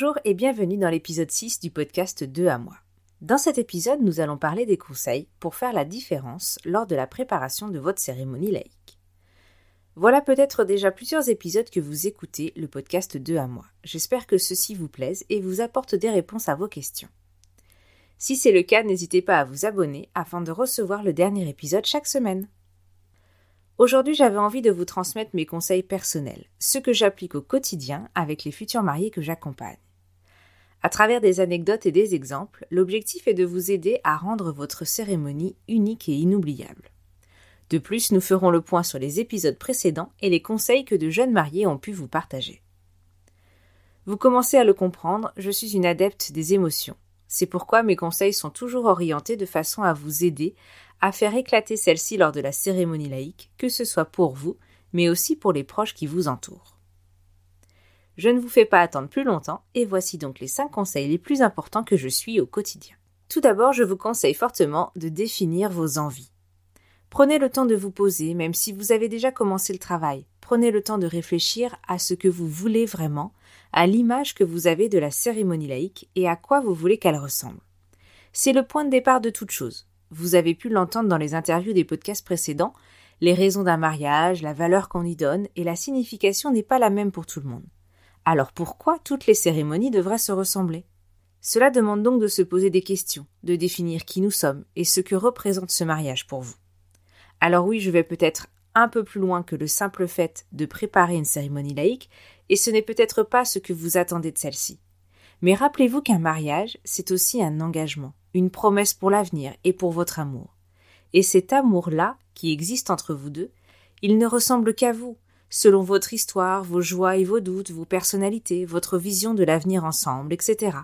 Bonjour et bienvenue dans l'épisode 6 du podcast 2 à moi. Dans cet épisode, nous allons parler des conseils pour faire la différence lors de la préparation de votre cérémonie laïque. Voilà peut-être déjà plusieurs épisodes que vous écoutez le podcast 2 à moi. J'espère que ceci vous plaise et vous apporte des réponses à vos questions. Si c'est le cas, n'hésitez pas à vous abonner afin de recevoir le dernier épisode chaque semaine. Aujourd'hui, j'avais envie de vous transmettre mes conseils personnels, ce que j'applique au quotidien avec les futurs mariés que j'accompagne. À travers des anecdotes et des exemples, l'objectif est de vous aider à rendre votre cérémonie unique et inoubliable. De plus, nous ferons le point sur les épisodes précédents et les conseils que de jeunes mariés ont pu vous partager. Vous commencez à le comprendre, je suis une adepte des émotions. C'est pourquoi mes conseils sont toujours orientés de façon à vous aider à faire éclater celle-ci lors de la cérémonie laïque, que ce soit pour vous, mais aussi pour les proches qui vous entourent. Je ne vous fais pas attendre plus longtemps, et voici donc les 5 conseils les plus importants que je suis au quotidien. Tout d'abord, je vous conseille fortement de définir vos envies. Prenez le temps de vous poser, même si vous avez déjà commencé le travail. Prenez le temps de réfléchir à ce que vous voulez vraiment, à l'image que vous avez de la cérémonie laïque et à quoi vous voulez qu'elle ressemble. C'est le point de départ de toute chose. Vous avez pu l'entendre dans les interviews des podcasts précédents, les raisons d'un mariage, la valeur qu'on y donne et la signification n'est pas la même pour tout le monde. Alors pourquoi toutes les cérémonies devraient se ressembler? Cela demande donc de se poser des questions, de définir qui nous sommes et ce que représente ce mariage pour vous. Alors oui, je vais peut-être un peu plus loin que le simple fait de préparer une cérémonie laïque, et ce n'est peut-être pas ce que vous attendez de celle-ci. Mais rappelez-vous qu'un mariage, c'est aussi un engagement, une promesse pour l'avenir et pour votre amour. Et cet amour-là, qui existe entre vous deux, il ne ressemble qu'à vous, selon votre histoire, vos joies et vos doutes, vos personnalités, votre vision de l'avenir ensemble, etc.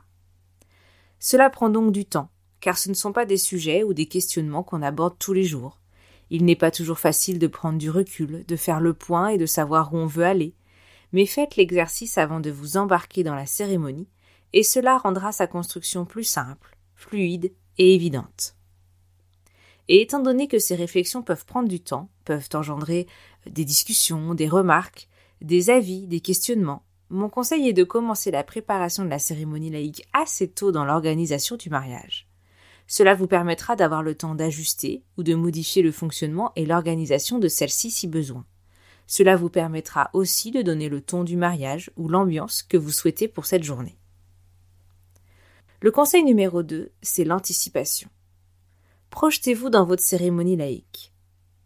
Cela prend donc du temps, car ce ne sont pas des sujets ou des questionnements qu'on aborde tous les jours. Il n'est pas toujours facile de prendre du recul, de faire le point et de savoir où on veut aller, mais faites l'exercice avant de vous embarquer dans la cérémonie, et cela rendra sa construction plus simple, fluide et évidente. Et étant donné que ces réflexions peuvent prendre du temps, peuvent engendrer des discussions, des remarques, des avis, des questionnements, mon conseil est de commencer la préparation de la cérémonie laïque assez tôt dans l'organisation du mariage. Cela vous permettra d'avoir le temps d'ajuster ou de modifier le fonctionnement et l'organisation de celle-ci si besoin. Cela vous permettra aussi de donner le ton du mariage ou l'ambiance que vous souhaitez pour cette journée. Le conseil numéro 2, c'est l'anticipation. Projetez-vous dans votre cérémonie laïque.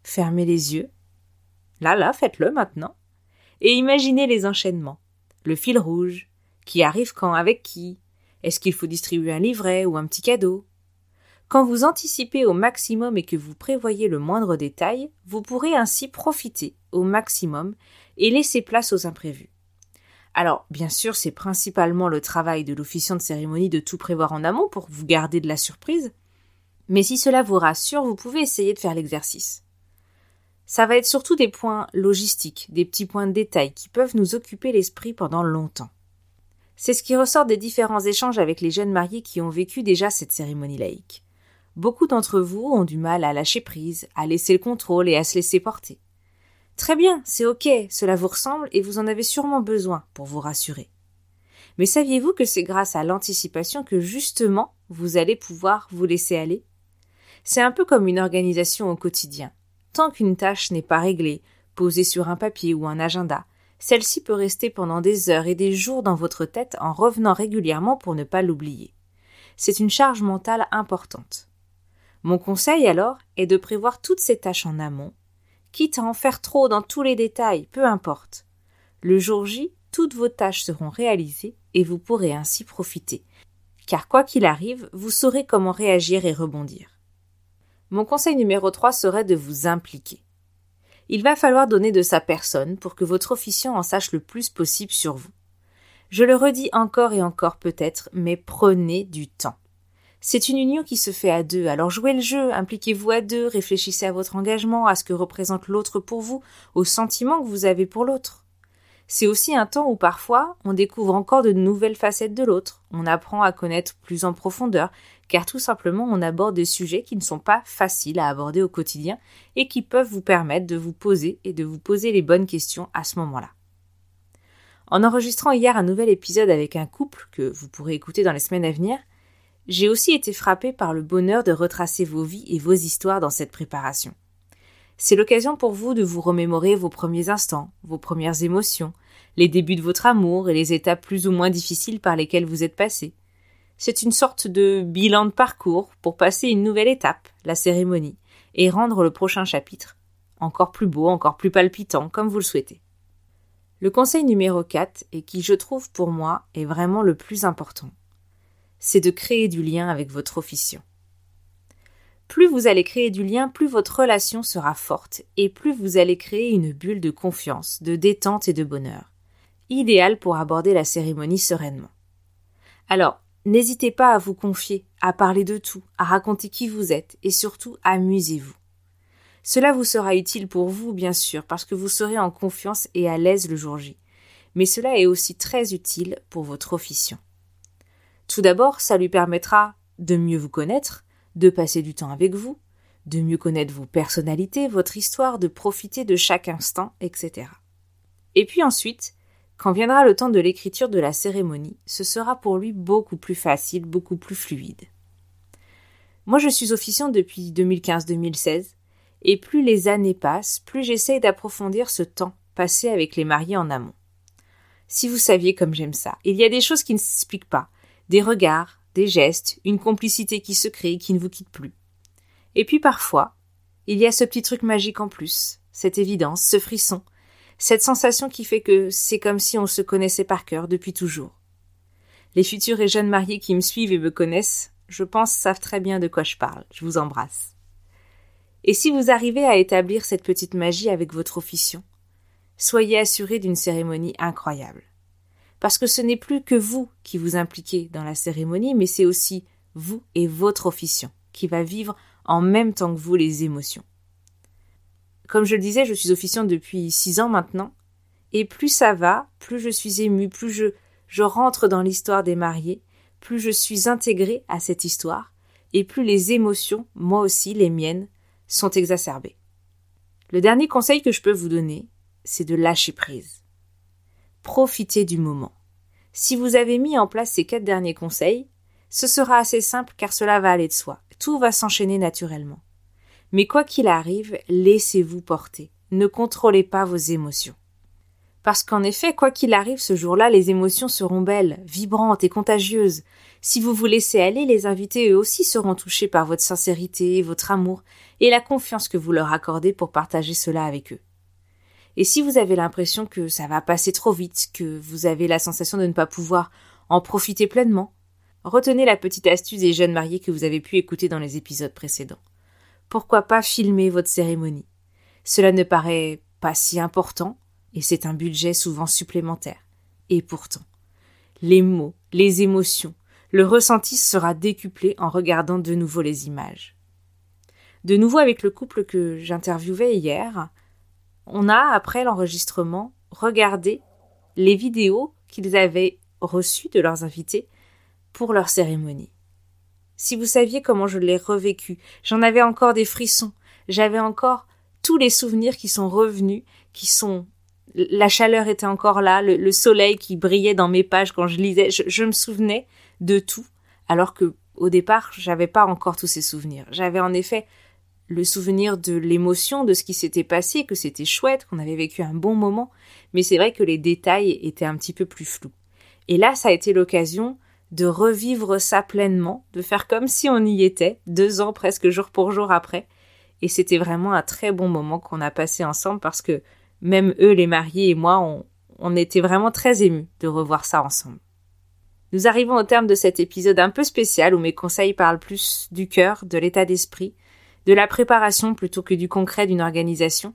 Fermez les yeux. Là, là, faites-le maintenant. Et imaginez les enchaînements. Le fil rouge. Qui arrive quand avec qui? Est-ce qu'il faut distribuer un livret ou un petit cadeau? Quand vous anticipez au maximum et que vous prévoyez le moindre détail, vous pourrez ainsi profiter au maximum et laisser place aux imprévus. Alors, bien sûr, c'est principalement le travail de l'officiant de cérémonie de tout prévoir en amont pour vous garder de la surprise. Mais si cela vous rassure, vous pouvez essayer de faire l'exercice. Ça va être surtout des points logistiques, des petits points de détail qui peuvent nous occuper l'esprit pendant longtemps. C'est ce qui ressort des différents échanges avec les jeunes mariés qui ont vécu déjà cette cérémonie laïque. Beaucoup d'entre vous ont du mal à lâcher prise, à laisser le contrôle et à se laisser porter. Très bien, c'est ok, cela vous ressemble et vous en avez sûrement besoin pour vous rassurer. Mais saviez-vous que c'est grâce à l'anticipation que justement vous allez pouvoir vous laisser aller? C'est un peu comme une organisation au quotidien. Tant qu'une tâche n'est pas réglée, posée sur un papier ou un agenda, celle-ci peut rester pendant des heures et des jours dans votre tête en revenant régulièrement pour ne pas l'oublier. C'est une charge mentale importante. Mon conseil alors est de prévoir toutes ces tâches en amont quitte à en faire trop dans tous les détails, peu importe. Le jour J, toutes vos tâches seront réalisées et vous pourrez ainsi profiter. Car quoi qu'il arrive, vous saurez comment réagir et rebondir. Mon conseil numéro 3 serait de vous impliquer. il va falloir donner de sa personne pour que votre officiant en sache le plus possible sur vous. Je le redis encore et encore peut-être, mais prenez du temps. C'est une union qui se fait à deux, alors jouez le jeu, impliquez-vous à deux, réfléchissez à votre engagement, à ce que représente l'autre pour vous, aux sentiments que vous avez pour l'autre. C'est aussi un temps où parfois on découvre encore de nouvelles facettes de l'autre, on apprend à connaître plus en profondeur, car tout simplement on aborde des sujets qui ne sont pas faciles à aborder au quotidien et qui peuvent vous permettre de vous poser et de vous poser les bonnes questions à ce moment-là. En enregistrant hier un nouvel épisode avec un couple que vous pourrez écouter dans les semaines à venir, j'ai aussi été frappée par le bonheur de retracer vos vies et vos histoires dans cette préparation. C'est l'occasion pour vous de vous remémorer vos premiers instants, vos premières émotions, les débuts de votre amour et les étapes plus ou moins difficiles par lesquelles vous êtes passé. C'est une sorte de bilan de parcours pour passer une nouvelle étape, la cérémonie, et rendre le prochain chapitre encore plus beau, encore plus palpitant, comme vous le souhaitez. Le conseil numéro 4, et qui je trouve pour moi est vraiment le plus important, c'est de créer du lien avec votre officiant. Plus vous allez créer du lien, plus votre relation sera forte, et plus vous allez créer une bulle de confiance, de détente et de bonheur, idéal pour aborder la cérémonie sereinement. Alors, N'hésitez pas à vous confier, à parler de tout, à raconter qui vous êtes et surtout amusez-vous. Cela vous sera utile pour vous, bien sûr, parce que vous serez en confiance et à l'aise le jour J. Mais cela est aussi très utile pour votre officiant. Tout d'abord, ça lui permettra de mieux vous connaître, de passer du temps avec vous, de mieux connaître vos personnalités, votre histoire, de profiter de chaque instant, etc. Et puis ensuite, quand viendra le temps de l'écriture de la cérémonie, ce sera pour lui beaucoup plus facile, beaucoup plus fluide. Moi, je suis officiant depuis 2015-2016, et plus les années passent, plus j'essaye d'approfondir ce temps passé avec les mariés en amont. Si vous saviez comme j'aime ça, il y a des choses qui ne s'expliquent pas, des regards, des gestes, une complicité qui se crée et qui ne vous quitte plus. Et puis parfois, il y a ce petit truc magique en plus, cette évidence, ce frisson, cette sensation qui fait que c'est comme si on se connaissait par cœur depuis toujours. Les futurs et jeunes mariés qui me suivent et me connaissent, je pense, savent très bien de quoi je parle. Je vous embrasse. Et si vous arrivez à établir cette petite magie avec votre officiant, soyez assurés d'une cérémonie incroyable. Parce que ce n'est plus que vous qui vous impliquez dans la cérémonie, mais c'est aussi vous et votre officiant qui va vivre en même temps que vous les émotions. Comme je le disais, je suis officiante depuis six ans maintenant, et plus ça va, plus je suis émue, plus je, rentre dans l'histoire des mariés, plus je suis intégrée à cette histoire, et plus les émotions, moi aussi les miennes, sont exacerbées. Le dernier conseil que je peux vous donner, c'est de lâcher prise. Profitez du moment. Si vous avez mis en place ces quatre derniers conseils, ce sera assez simple car cela va aller de soi. Tout va s'enchaîner naturellement. Mais quoi qu'il arrive, laissez-vous porter. Ne contrôlez pas vos émotions. Parce qu'en effet, quoi qu'il arrive ce jour-là, les émotions seront belles, vibrantes et contagieuses. Si vous vous laissez aller, les invités eux aussi seront touchés par votre sincérité, votre amour et la confiance que vous leur accordez pour partager cela avec eux. Et si vous avez l'impression que ça va passer trop vite, que vous avez la sensation de ne pas pouvoir en profiter pleinement, retenez la petite astuce des jeunes mariés que vous avez pu écouter dans les épisodes précédents pourquoi pas filmer votre cérémonie Cela ne paraît pas si important, et c'est un budget souvent supplémentaire. Et pourtant, les mots, les émotions, le ressenti sera décuplé en regardant de nouveau les images. De nouveau avec le couple que j'interviewais hier, on a, après l'enregistrement, regardé les vidéos qu'ils avaient reçues de leurs invités pour leur cérémonie. Si vous saviez comment je l'ai revécu, j'en avais encore des frissons, j'avais encore tous les souvenirs qui sont revenus, qui sont la chaleur était encore là, le, soleil qui brillait dans mes pages quand je lisais, je, me souvenais de tout, alors que au départ j'avais pas encore tous ces souvenirs. J'avais en effet le souvenir de l'émotion, de ce qui s'était passé, que c'était chouette, qu'on avait vécu un bon moment, mais c'est vrai que les détails étaient un petit peu plus flous. Et là, ça a été l'occasion de revivre ça pleinement, de faire comme si on y était, deux ans presque jour pour jour après. Et c'était vraiment un très bon moment qu'on a passé ensemble parce que même eux, les mariés et moi, on, on était vraiment très émus de revoir ça ensemble. Nous arrivons au terme de cet épisode un peu spécial où mes conseils parlent plus du cœur, de l'état d'esprit, de la préparation plutôt que du concret d'une organisation.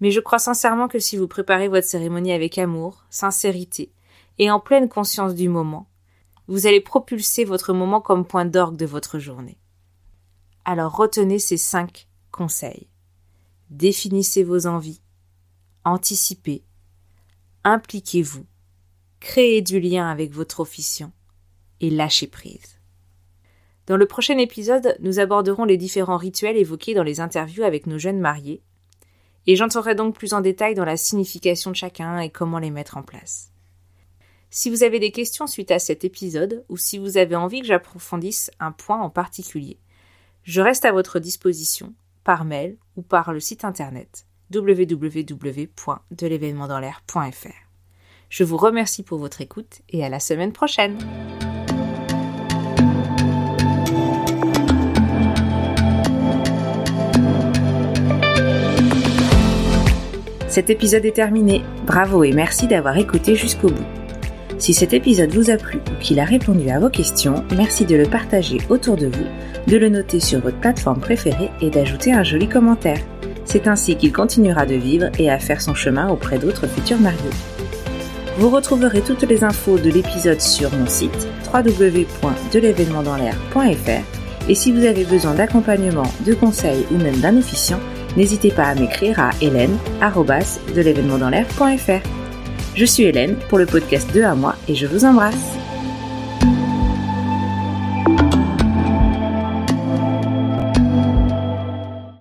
Mais je crois sincèrement que si vous préparez votre cérémonie avec amour, sincérité et en pleine conscience du moment, vous allez propulser votre moment comme point d'orgue de votre journée. Alors retenez ces cinq conseils. Définissez vos envies, anticipez, impliquez-vous, créez du lien avec votre officiant et lâchez prise. Dans le prochain épisode, nous aborderons les différents rituels évoqués dans les interviews avec nos jeunes mariés, et j'entrerai donc plus en détail dans la signification de chacun et comment les mettre en place. Si vous avez des questions suite à cet épisode, ou si vous avez envie que j'approfondisse un point en particulier, je reste à votre disposition par mail ou par le site internet www.delevénementdanslair.fr. Je vous remercie pour votre écoute et à la semaine prochaine. Cet épisode est terminé. Bravo et merci d'avoir écouté jusqu'au bout. Si cet épisode vous a plu ou qu'il a répondu à vos questions, merci de le partager autour de vous, de le noter sur votre plateforme préférée et d'ajouter un joli commentaire. C'est ainsi qu'il continuera de vivre et à faire son chemin auprès d'autres futurs mariés. Vous retrouverez toutes les infos de l'épisode sur mon site www.delevénementdanslair.fr et si vous avez besoin d'accompagnement, de conseils ou même d'un officiant, n'hésitez pas à m'écrire à hélène de Je suis Hélène pour le podcast 2 à moi et je vous embrasse.